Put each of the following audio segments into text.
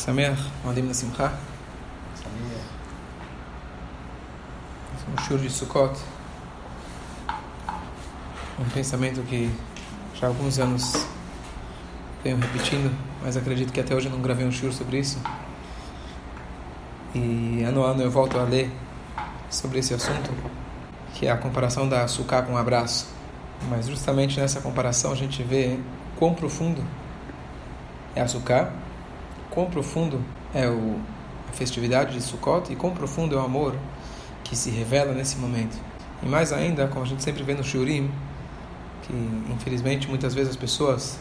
Sameach, Modim na Simcha. Um shur de Sukkot. Um pensamento que já há alguns anos venho repetindo, mas acredito que até hoje eu não gravei um shur sobre isso. E ano a ano eu volto a ler sobre esse assunto, que é a comparação da Sukkah com um abraço. Mas justamente nessa comparação a gente vê quão profundo é a Sukkah, quão profundo é o, a festividade de Sukkot e quão profundo é o amor que se revela nesse momento. E mais ainda, como a gente sempre vê no Shurim, que infelizmente muitas vezes as pessoas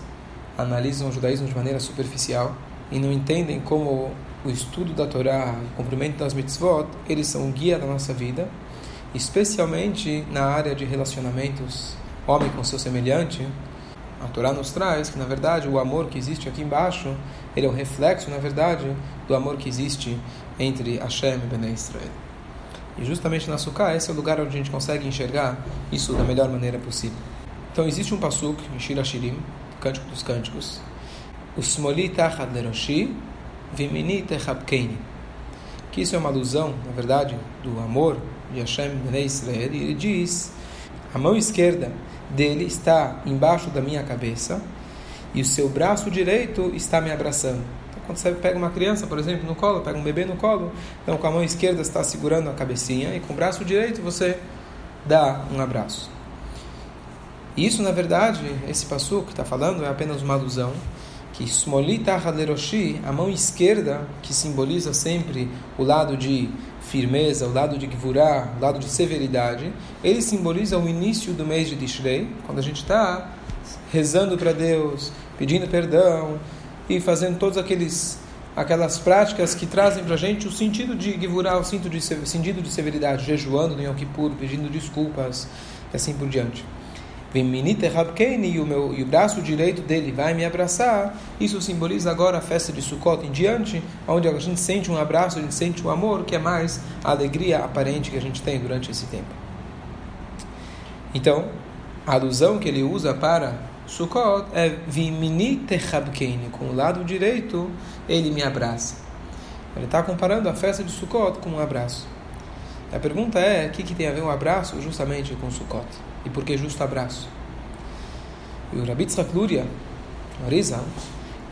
analisam o judaísmo de maneira superficial e não entendem como o estudo da Torá, o cumprimento das mitzvot, eles são o guia da nossa vida, especialmente na área de relacionamentos homem com seu semelhante. A Torá nos traz que, na verdade, o amor que existe aqui embaixo, ele é um reflexo, na verdade, do amor que existe entre Hashem e Bnei Israel. E justamente na Sukkah, esse é o lugar onde a gente consegue enxergar isso da melhor maneira possível. Então, existe um pasuk em Shira Shirim, Cântico dos Cânticos, o Smoli Tachad Leroshi, Vimini Techabkeini. Que isso é uma alusão, na verdade, do amor de Hashem Bnei Israel. E ele diz: a mão esquerda dele está embaixo da minha cabeça e o seu braço direito está me abraçando. Então, quando você pega uma criança, por exemplo, no colo, pega um bebê no colo, então com a mão esquerda está segurando a cabecinha e com o braço direito você dá um abraço. Isso, na verdade, esse passo que está falando é apenas uma alusão que Smolita Haleroshi, a mão esquerda, que simboliza sempre o lado de firmeza, o lado de Gvurah, o lado de severidade, ele simboliza o início do mês de Tishrei, quando a gente está rezando para Deus, pedindo perdão e fazendo todos aqueles aquelas práticas que trazem para a gente o sentido de Gvurah, o sentido de, sentido de severidade, jejuando no Yom Kippur, pedindo desculpas e assim por diante. E o, meu, e o braço direito dele vai me abraçar. Isso simboliza agora a festa de Sukkot em diante, onde a gente sente um abraço, a gente sente o um amor, que é mais a alegria aparente que a gente tem durante esse tempo. Então, a alusão que ele usa para Sukkot é Vimini Techabkeini, com o lado direito ele me abraça. Ele está comparando a festa de Sukkot com um abraço. A pergunta é: o que, que tem a ver um abraço justamente com Sukkot? E por que justo abraço? E o Rabbi Tzchak Luria, Arizal,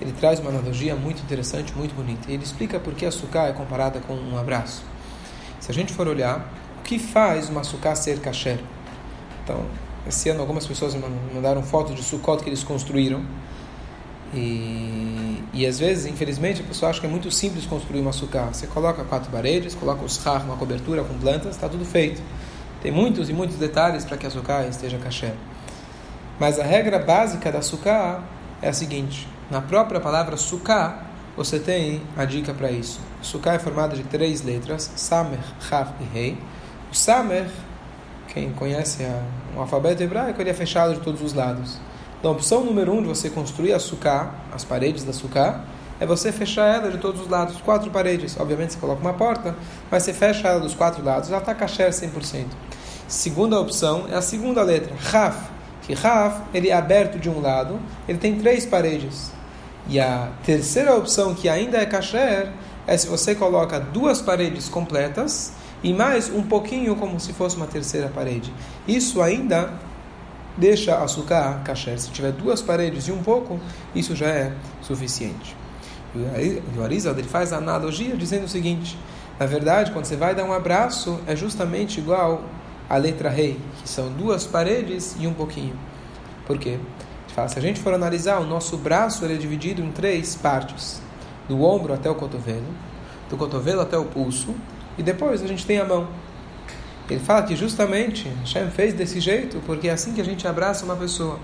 ele traz uma analogia muito interessante, muito bonita. Ele explica por que a sukkah é comparada com um abraço. Se a gente for olhar, o que faz uma sukkah ser kasher? Então, esse ano algumas pessoas mandaram fotos de sukkot que eles construíram. E, e às vezes, infelizmente, a pessoa acha que é muito simples construir uma sukkah. Você coloca quatro paredes, coloca os har, uma cobertura com plantas, está tudo feito. Tem muitos e muitos detalhes para que a sukkah esteja kasher. Mas a regra básica da sukkah é a seguinte: na própria palavra sukkah, você tem a dica para isso. Sukkah é formada de três letras: Samer, Chav e Rei. O Samer, quem conhece a, o alfabeto hebraico, ele é fechado de todos os lados. Então, a opção número um de você construir a sukkah, as paredes da sukkah, é você fechar ela de todos os lados, quatro paredes. Obviamente você coloca uma porta, mas você fecha ela dos quatro lados, ela está kasher 100%. Segunda opção é a segunda letra, Raf, que Raf ele é aberto de um lado, ele tem três paredes. E a terceira opção, que ainda é kasher, é se você coloca duas paredes completas e mais um pouquinho como se fosse uma terceira parede. Isso ainda deixa açúcar kasher. Se tiver duas paredes e um pouco, isso já é suficiente. E o Arizal ele faz a analogia dizendo o seguinte: na verdade, quando você vai dar um abraço, é justamente igual a letra rei, que são duas paredes e um pouquinho. Por quê? Se a gente for analisar, o nosso braço ele é dividido em três partes: do ombro até o cotovelo, do cotovelo até o pulso, e depois a gente tem a mão. Ele fala que justamente Hashem fez desse jeito porque é assim que a gente abraça uma pessoa.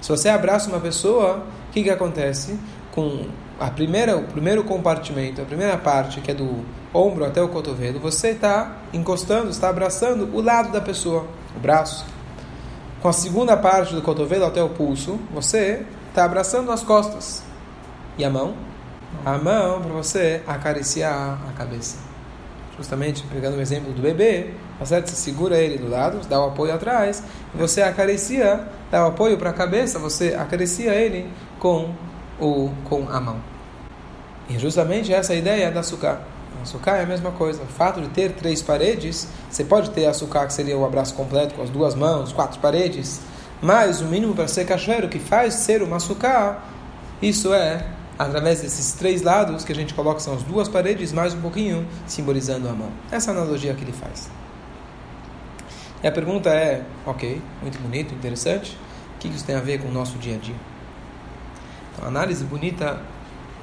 Se você abraça uma pessoa, o que, que acontece? Com a primeira, o primeiro compartimento, a primeira parte, que é do ombro até o cotovelo, você está encostando, está abraçando o lado da pessoa, o braço. Com a segunda parte do cotovelo até o pulso, você está abraçando as costas. E a mão? A mão para você acariciar a cabeça. Justamente pegando o exemplo do bebê, tá certo? Você segura ele do lado, dá o apoio atrás, você acaricia, dá o apoio para a cabeça, você acaricia ele com, o, com a mão. E justamente essa é a ideia da açúcar. Açúcar é a mesma coisa. O fato de ter três paredes, você pode ter açúcar que seria o abraço completo com as duas mãos, quatro paredes, mas o mínimo para ser cachoeiro que faz ser uma açúcar, isso é através desses três lados que a gente coloca são as duas paredes mais um pouquinho simbolizando a mão. Essa é analogia que ele faz. E a pergunta é, ok, muito bonito, interessante. O que isso tem a ver com o nosso dia a dia? Então, análise bonita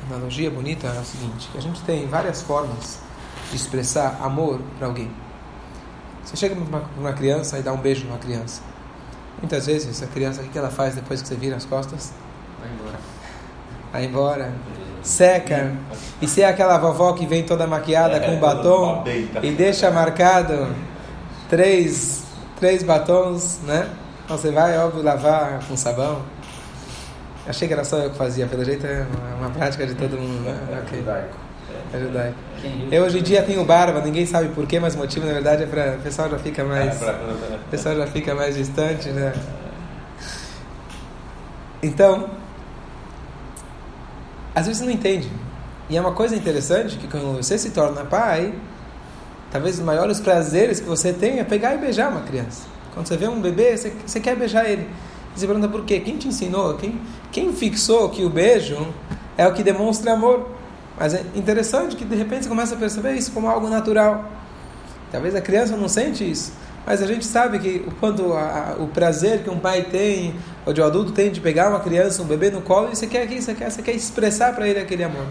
analogia bonita é o seguinte, que a gente tem várias formas de expressar amor para alguém. Você chega para uma criança e dá um beijo numa criança. Muitas vezes a criança, o que ela faz depois que você vira as costas? Vai embora. Vai embora. Seca. E se é aquela vovó que vem toda maquiada é, com batom e deixa marcado três, três batons, né? Então você vai, óbvio, lavar com sabão. Achei que era só eu que fazia, pelo jeito é uma prática de todo mundo, né? É okay. judaico. É judaico. Eu hoje em dia tenho barba, ninguém sabe porquê, mas o motivo na verdade é para o pessoal já fica mais. É, o pessoal já fica mais distante, né? Então, às vezes não entende. E é uma coisa interessante que quando você se torna pai, talvez os maiores prazeres que você tem é pegar e beijar uma criança. Quando você vê um bebê, você, você quer beijar ele. Você pergunta por quê? Quem te ensinou? Quem, quem fixou que o beijo é o que demonstra amor? Mas é interessante que de repente você começa a perceber isso como algo natural. Talvez a criança não sente isso, mas a gente sabe que quando a, o prazer que um pai tem, ou de um adulto tem de pegar uma criança, um bebê no colo, você quer aqui, você quer, você quer expressar para ele aquele amor.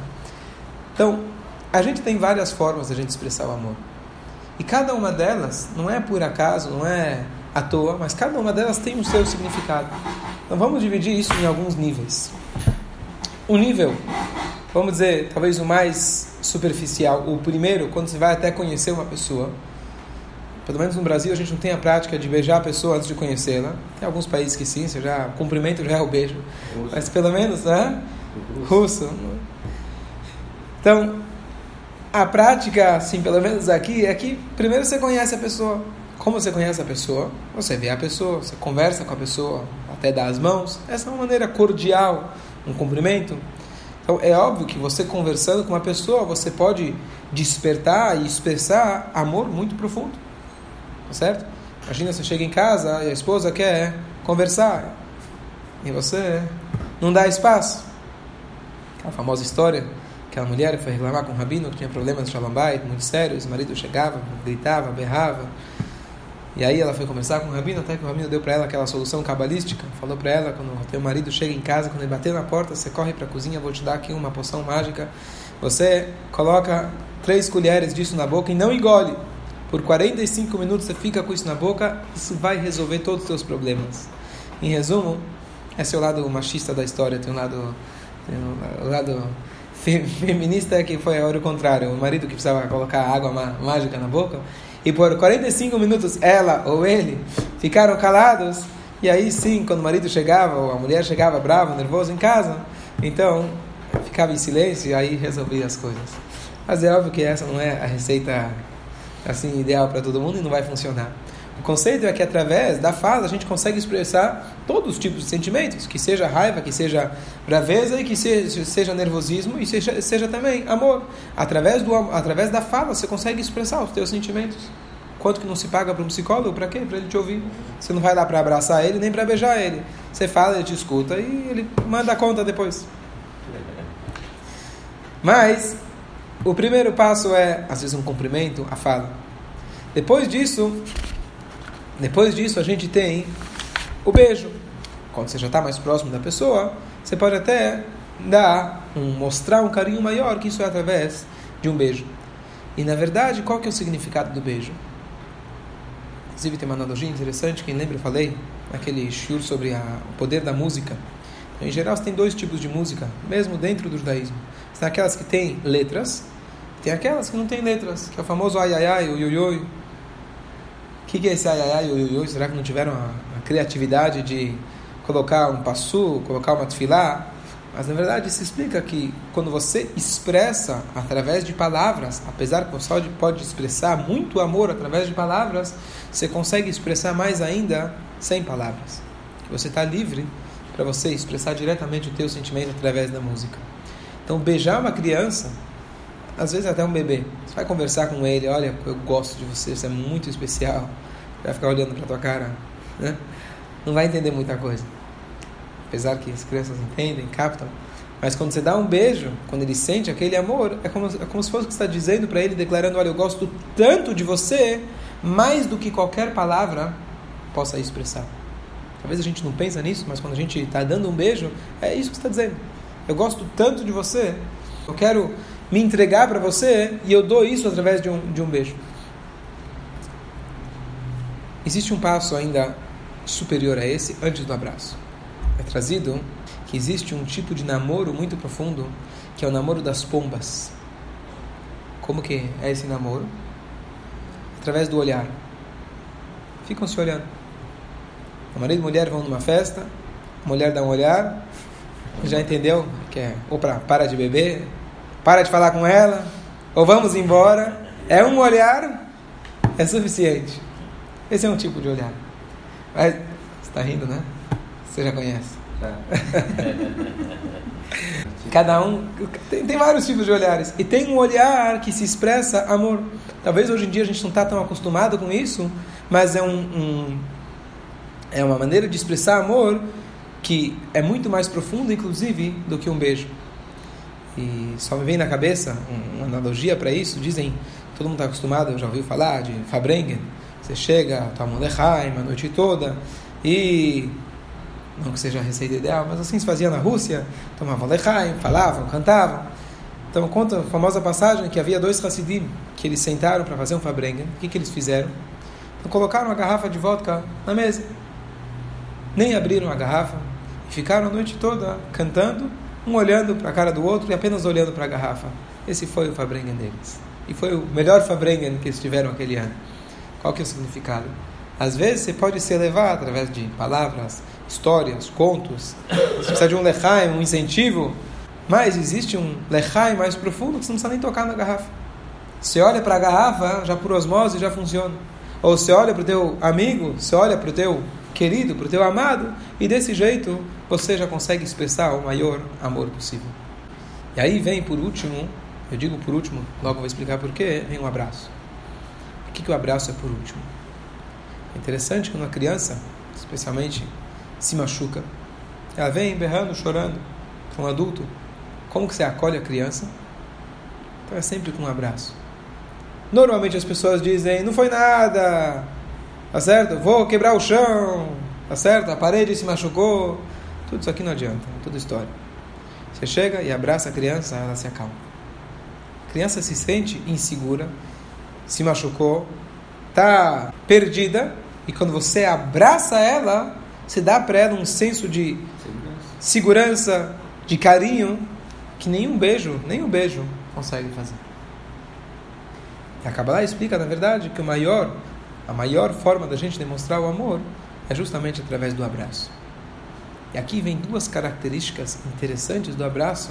Então, a gente tem várias formas de a gente expressar o amor. E cada uma delas não é por acaso, não é à toa, mas cada uma delas tem o seu significado. Então vamos dividir isso em alguns níveis. O nível, vamos dizer, talvez o mais superficial, o primeiro, quando você vai até conhecer uma pessoa. Pelo menos no Brasil a gente não tem a prática de beijar a pessoa antes de conhecê-la. Tem alguns países que sim, você já cumprimento já é o beijo. Russo. Mas pelo menos, né? Russo. Russo. Então, a prática, assim, pelo menos aqui, é que primeiro você conhece a pessoa. Como você conhece a pessoa? Você vê a pessoa, você conversa com a pessoa, até dar as mãos. Essa é uma maneira cordial, um cumprimento. Então é óbvio que você conversando com uma pessoa, você pode despertar e expressar amor muito profundo. Tá certo? Imagina você chega em casa e a esposa quer conversar e você não dá espaço. Aquela famosa história aquela mulher foi reclamar com o rabino que tinha problemas de shalom muito sérios, o marido chegava, gritava, berrava. E aí ela foi conversar com o rabino, até que o rabino deu para ela aquela solução cabalística. Falou para ela, quando o teu marido chega em casa, quando ele bater na porta, você corre para a cozinha, vou te dar aqui uma poção mágica. Você coloca três colheres disso na boca e não engole. Por 45 minutos você fica com isso na boca, isso vai resolver todos os seus problemas. Em resumo, esse é o lado machista da história, tem um lado, tem um lado feminista que foi o contrário, o marido que precisava colocar água mágica na boca e por 45 minutos ela ou ele ficaram calados, e aí sim, quando o marido chegava, ou a mulher chegava brava, nervosa em casa, então ficava em silêncio e aí resolvia as coisas. Mas é óbvio que essa não é a receita assim ideal para todo mundo e não vai funcionar. O conceito é que através da fala a gente consegue expressar todos os tipos de sentimentos, que seja raiva, que seja braveza e que seja, seja nervosismo e seja, seja também amor. Através, do, através da fala você consegue expressar os teus sentimentos. Quanto que não se paga para um psicólogo? Para quê? Para ele te ouvir. Você não vai lá para abraçar ele nem para beijar ele. Você fala, ele te escuta e ele manda a conta depois. Mas o primeiro passo é, às vezes, um cumprimento, a fala. Depois disso, depois disso, a gente tem o beijo. Quando você já está mais próximo da pessoa, você pode até dar, um, mostrar um carinho maior, que isso é através de um beijo. E na verdade, qual que é o significado do beijo? Inclusive tem uma analogia interessante, quem lembra eu falei, naquele shur sobre a, o poder da música. Em geral, você tem dois tipos de música, mesmo dentro do judaísmo. Tem aquelas que têm letras, tem aquelas que não têm letras, que é o famoso ai ai ai, oi, o que, que é esse ai ai ai, oi, oi, oi? Será que não tiveram a, a criatividade de colocar um passu, colocar uma tefilá? Mas na verdade se explica que quando você expressa através de palavras, apesar que você pode expressar muito amor através de palavras, você consegue expressar mais ainda sem palavras. Você está livre para você expressar diretamente o teu sentimento através da música. Então, beijar uma criança, às vezes até um bebê, você vai conversar com ele, olha, eu gosto de você, você é muito especial, vai ficar olhando para tua cara, né? Não vai entender muita coisa. Apesar que as crianças entendem, captam. Mas quando você dá um beijo, quando ele sente aquele amor, é como, é como se fosse que você está dizendo para ele, declarando: Olha, eu gosto tanto de você, mais do que qualquer palavra possa expressar. Talvez a gente não pensa nisso, mas quando a gente está dando um beijo, é isso que você está dizendo. Eu gosto tanto de você, eu quero me entregar para você e eu dou isso através de um, de um beijo. Existe um passo ainda superior a esse antes do abraço. É trazido que existe um tipo de namoro muito profundo, que é o namoro das pombas. Como que é esse namoro? Através do olhar. Ficam se olhando. O marido e a mulher vão numa festa, a mulher dá um olhar, já entendeu que é ou para para de beber, para de falar com ela, ou vamos embora. É um olhar, é suficiente. Esse é um tipo de olhar. Mas, você está rindo, né? Você já conhece. Cada um tem, tem, vários tipos de olhares e tem um olhar que se expressa amor. Talvez hoje em dia a gente não está tão acostumado com isso, mas é um, um, é uma maneira de expressar amor que é muito mais profundo, inclusive, do que um beijo. E só me vem na cabeça uma analogia para isso. Dizem, todo mundo está acostumado, já ouviu falar de Fabrengen. Você chega, toma um lechaim a noite toda e não que seja a receita ideal, mas assim se fazia na Rússia, tomavam lechaim, falavam, cantavam. Então conta a famosa passagem que havia dois Hassidim que eles sentaram para fazer um Fabrengen. O que, que eles fizeram? Então colocaram a garrafa de vodka na mesa. Nem abriram a garrafa ficaram a noite toda cantando, um olhando para a cara do outro e apenas olhando para a garrafa. Esse foi o Fabrengen deles. E foi o melhor Fabrengen que eles tiveram aquele ano. Qual que é o significado? Às vezes você pode se elevar através de palavras, histórias, contos. Você precisa de um lechaim, um incentivo. Mas existe um lechaim mais profundo que você não precisa nem tocar na garrafa. Você olha para a garrafa, já por osmose já funciona. Ou você olha para o teu amigo, você olha para o teu querido, para o teu amado, e desse jeito você já consegue expressar o maior amor possível. E aí vem por último, eu digo por último, logo vou explicar porquê, vem um abraço. Por que, que o abraço é por último? É interessante quando uma criança, especialmente se machuca. Ela vem berrando, chorando para um adulto. Como que você acolhe a criança? Então é sempre com um abraço. Normalmente as pessoas dizem, não foi nada, tá certo? Vou quebrar o chão, tá certo? A parede se machucou. Tudo isso aqui não adianta, é tudo história. Você chega e abraça a criança, ela se acalma. A criança se sente insegura, se machucou, está perdida, e quando você abraça ela, você dá para ela um senso de segurança, de carinho, que nenhum beijo, nem um beijo consegue fazer. E a Kabbalah explica, na verdade, que o maior, a maior forma da gente demonstrar o amor é justamente através do abraço. E aqui vem duas características interessantes do abraço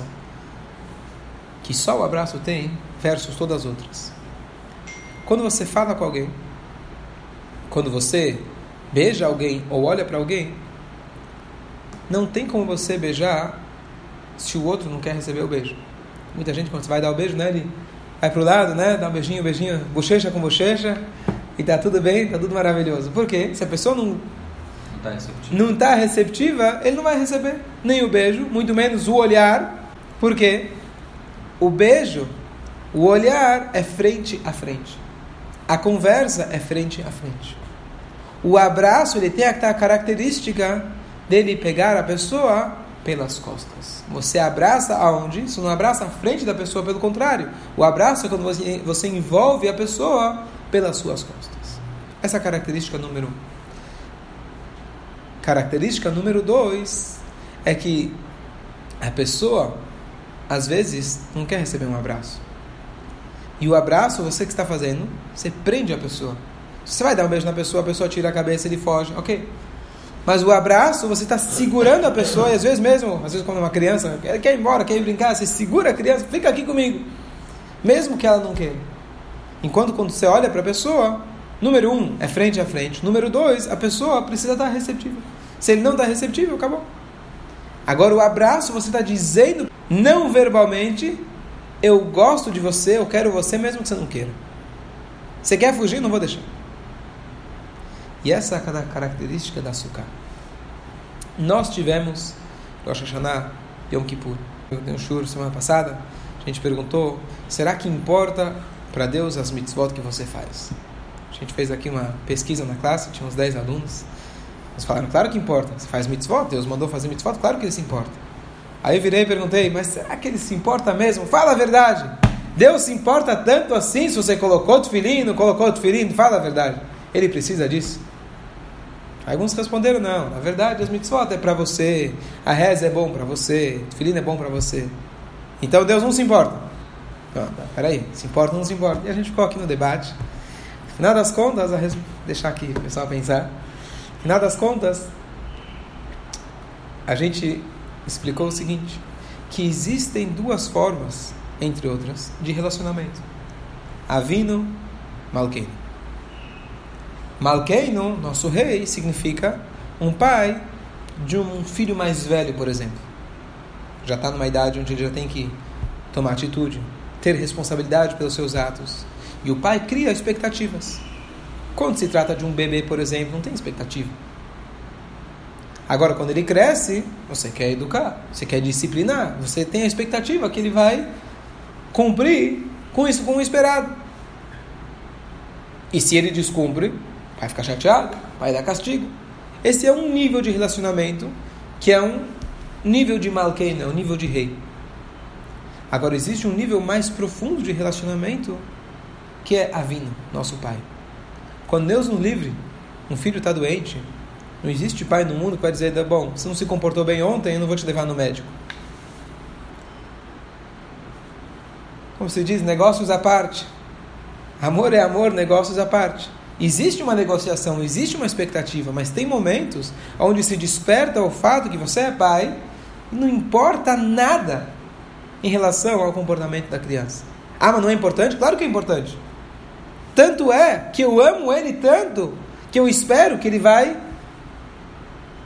que só o abraço tem versus todas as outras. Quando você fala com alguém, quando você beija alguém ou olha para alguém, não tem como você beijar se o outro não quer receber o beijo. Muita gente, quando você vai dar o beijo, né, ele vai para o lado, né, dá um beijinho, beijinho, bochecha com bochecha, e tá tudo bem, tá tudo maravilhoso. Por quê? Se a pessoa não está receptiva. não está receptiva, ele não vai receber nem o beijo, muito menos o olhar. Por quê? O beijo, o olhar é frente a frente. A conversa é frente a frente. O abraço ele tem a característica dele pegar a pessoa pelas costas. Você abraça aonde? Você não abraça a frente da pessoa, pelo contrário. O abraço é quando você, você envolve a pessoa pelas suas costas. Essa é a característica número um. Característica número dois é que a pessoa, às vezes, não quer receber um abraço. E o abraço, você que está fazendo, você prende a pessoa. Você vai dar um beijo na pessoa, a pessoa tira a cabeça, ele foge, ok. Mas o abraço, você está segurando a pessoa, e às vezes mesmo, às vezes quando uma criança quer, quer ir embora, quer ir brincar, você segura a criança, fica aqui comigo. Mesmo que ela não queira. Enquanto quando você olha para a pessoa, número um, é frente a frente. Número dois, a pessoa precisa estar receptiva. Se ele não está receptível, acabou. Agora o abraço, você está dizendo não verbalmente, eu gosto de você, eu quero você mesmo que você não queira. Você quer fugir? Não vou deixar. E essa é a característica da açúcar. Nós tivemos Rosh Hashanah, Yom Kippur. Eu dei um shur semana passada. A gente perguntou: será que importa para Deus as mitzvot que você faz? A gente fez aqui uma pesquisa na classe, tinha uns 10 alunos. Eles falaram: claro que importa. Você faz mitzvot, Deus mandou fazer mitzvot, claro que ele se importa. Aí eu virei e perguntei: mas será que ele se importa mesmo? Fala a verdade. Deus se importa tanto assim se você colocou tefilim, não colocou tefilim? Fala a verdade. Ele precisa disso? Alguns responderam, não, na verdade as mitzvot é para você, a reza é bom para você, filhinho é bom para você. Então Deus não se importa. Não, peraí, se importa ou não se importa? E a gente ficou aqui no debate. No final das contas, a res... deixar aqui o pessoal pensar. Final das contas, a gente explicou o seguinte, que existem duas formas, entre outras, de relacionamento. Avino, Malkeino. Malkeino, nosso rei, significa um pai de um filho mais velho, por exemplo. Já está numa idade onde ele já tem que tomar atitude, ter responsabilidade pelos seus atos. E o pai cria expectativas. Quando se trata de um bebê, por exemplo, não tem expectativa. Agora, quando ele cresce, você quer educar, você quer disciplinar, você tem a expectativa que ele vai cumprir com isso, com o esperado. E se ele descumpre, vai ficar chateado, vai dar castigo. Esse é um nível de relacionamento que é um nível de malkeina, um nível de rei. Agora existe um nível mais profundo de relacionamento que é Avino, nosso pai. Quando Deus nos livre, um filho está doente, não existe pai no mundo que vai dizer, bom, você não se comportou bem ontem, eu não vou te levar no médico. Como se diz, negócios à parte. Amor é amor, negócios à parte. Existe uma negociação, existe uma expectativa, mas tem momentos onde se desperta o fato que você é pai e não importa nada em relação ao comportamento da criança. Ah, mas não é importante? Claro que é importante. Tanto é que eu amo ele tanto que eu espero que ele vai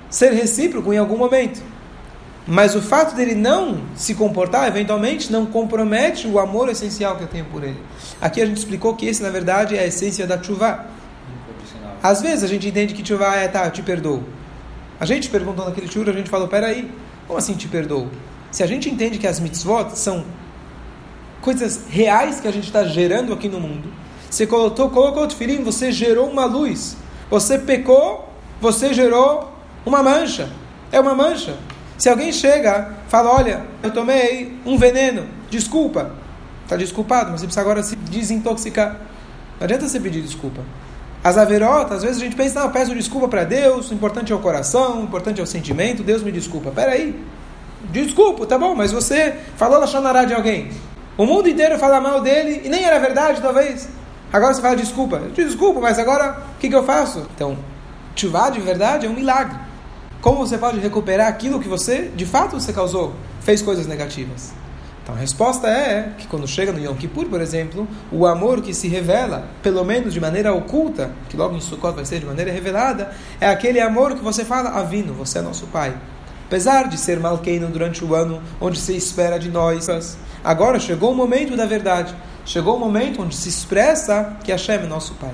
ser recíproco em algum momento. Mas o fato dele não se comportar, eventualmente, não compromete o amor essencial que eu tenho por ele. Aqui a gente explicou que esse, na verdade, é a essência da chuva. Às vezes a gente entende que chuva é, tá, eu te perdoo. A gente perguntou naquele churro, a gente falou, peraí, como assim te perdoo? Se a gente entende que as mitzvot são coisas reais que a gente está gerando aqui no mundo, você colocou, colocou o tefilim, você gerou uma luz. Você pecou, você gerou uma mancha. É uma mancha. Se alguém chega, fala, olha, eu tomei um veneno, desculpa. Está desculpado, mas você precisa agora se desintoxicar. Não adianta você pedir desculpa. As averotas, às vezes a gente pensa, não, peço desculpa para Deus, o importante é o coração, o importante é o sentimento, Deus me desculpa. Peraí, desculpa, tá bom, mas você falou na Xanará de alguém. O mundo inteiro fala mal dele e nem era verdade, talvez. Agora você fala desculpa. Desculpo, mas agora o que, que eu faço? Então, chuvá de verdade é um milagre. Como você pode recuperar aquilo que você, de fato, você causou? Fez coisas negativas. Então a resposta é que quando chega no Yom Kippur, por exemplo, o amor que se revela, pelo menos de maneira oculta, que logo em Sukkot vai ser de maneira revelada, é aquele amor que você fala, Avino, você é nosso pai. Apesar de ser malqueino durante o ano, onde se espera de nós, agora chegou o momento da verdade. Chegou o momento onde se expressa que Hashem é nosso pai.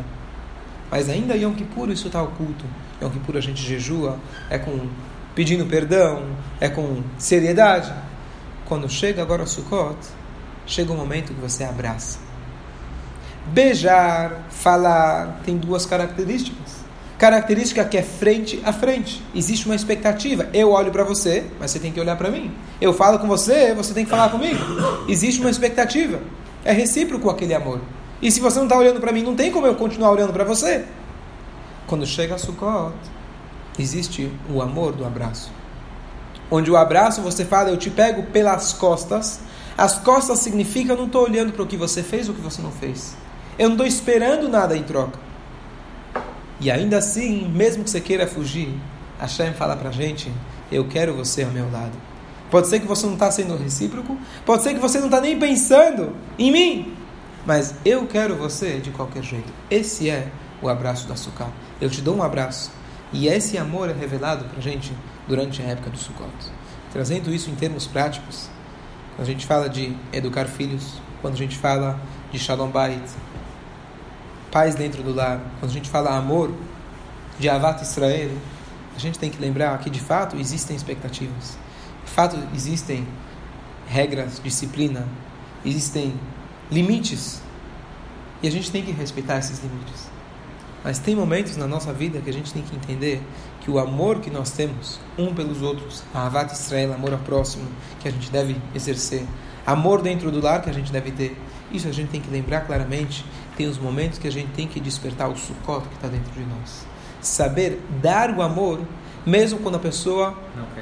Mas ainda Yom Kippur isso está oculto. Yom Kippur a gente jejua, é com pedindo perdão, é com seriedade. Quando chega agora o Sukkot, chega o momento que você abraça. Beijar, falar, tem duas características. Característica que é frente a frente. Existe uma expectativa. Eu olho para você, mas você tem que olhar para mim. Eu falo com você, você tem que falar comigo. Existe uma expectativa. É recíproco aquele amor. E se você não está olhando para mim, não tem como eu continuar olhando para você. Quando chega a Sukkot, existe o amor do abraço onde o abraço você fala, eu te pego pelas costas. As costas significa eu não estou olhando para o que você fez ou o que você não fez. Eu não estou esperando nada em troca. E ainda assim, mesmo que você queira fugir, Hashem fala para a gente, eu quero você ao meu lado. Pode ser que você não está sendo recíproco, pode ser que você não está nem pensando em mim, mas eu quero você de qualquer jeito. Esse é o abraço do açúcar. Eu te dou um abraço. E esse amor é revelado para a gente durante a época do Sukkot. Trazendo isso em termos práticos, quando a gente fala de educar filhos, quando a gente fala de Shalom Bait, paz dentro do lar, quando a gente fala amor, de Avat Israel, a gente tem que lembrar que de fato existem expectativas, fato existem regras, disciplina, existem limites e a gente tem que respeitar esses limites. Mas tem momentos na nossa vida que a gente tem que entender que o amor que nós temos um pelos outros, a Avat Israel, amor ao próximo, que a gente deve exercer, amor dentro do lar que a gente deve ter, isso a gente tem que lembrar claramente. Tem os momentos que a gente tem que despertar o sucot que está dentro de nós. Saber dar o amor, mesmo quando a pessoa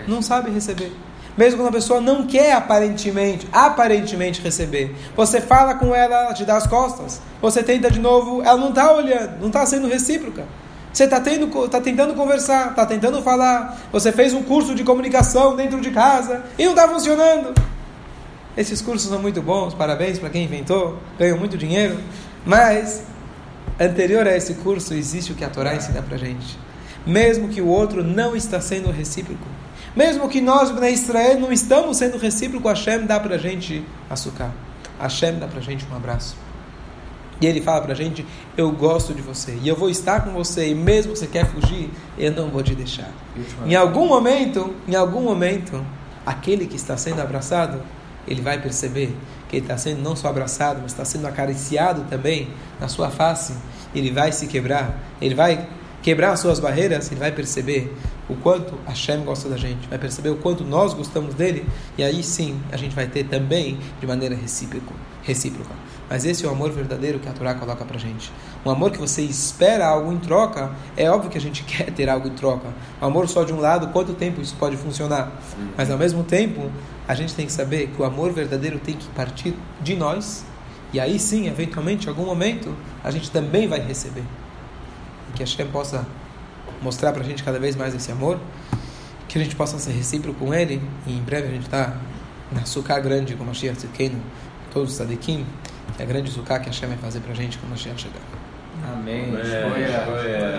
não, não sabe receber. Mesmo quando a pessoa não quer aparentemente, aparentemente receber. Você fala com ela, ela te dá as costas. Você tenta de novo, ela não está olhando, não está sendo recíproca. Você está tá tentando conversar, está tentando falar. Você fez um curso de comunicação dentro de casa e não está funcionando. Esses cursos são muito bons, parabéns para quem inventou, ganhou muito dinheiro. Mas, anterior a esse curso, existe o que a Torá ensina para gente. Mesmo que o outro não está sendo recíproco, mesmo que nós, na Israel, não estamos sendo recíprocos, Hashem dá para a gente açúcar. Hashem dá para a gente um abraço. E ele fala para a gente: Eu gosto de você e eu vou estar com você. E mesmo que você quer fugir, eu não vou te deixar. Em algum momento, em algum momento, aquele que está sendo abraçado, ele vai perceber que ele está sendo não só abraçado, mas está sendo acariciado também na sua face. Ele vai se quebrar. Ele vai quebrar as suas barreiras, ele vai perceber o quanto Hashem gosta da gente, vai perceber o quanto nós gostamos dele, e aí sim a gente vai ter também de maneira recíproca. recíproca. Mas esse é o amor verdadeiro que a Torá coloca pra gente. Um amor que você espera algo em troca, é óbvio que a gente quer ter algo em troca. O amor só de um lado, quanto tempo isso pode funcionar? Mas ao mesmo tempo, a gente tem que saber que o amor verdadeiro tem que partir de nós, e aí sim, eventualmente, em algum momento, a gente também vai receber que a Hashem possa mostrar para a gente cada vez mais esse amor, que a gente possa ser recíproco com Ele, e em breve a gente está na sucá grande com a Mashiach Tzidkenu, todos os tzadikim, que é a grande sucá que a Hashem vai fazer para a gente quando a Mashiach chegar. Amém. Amém.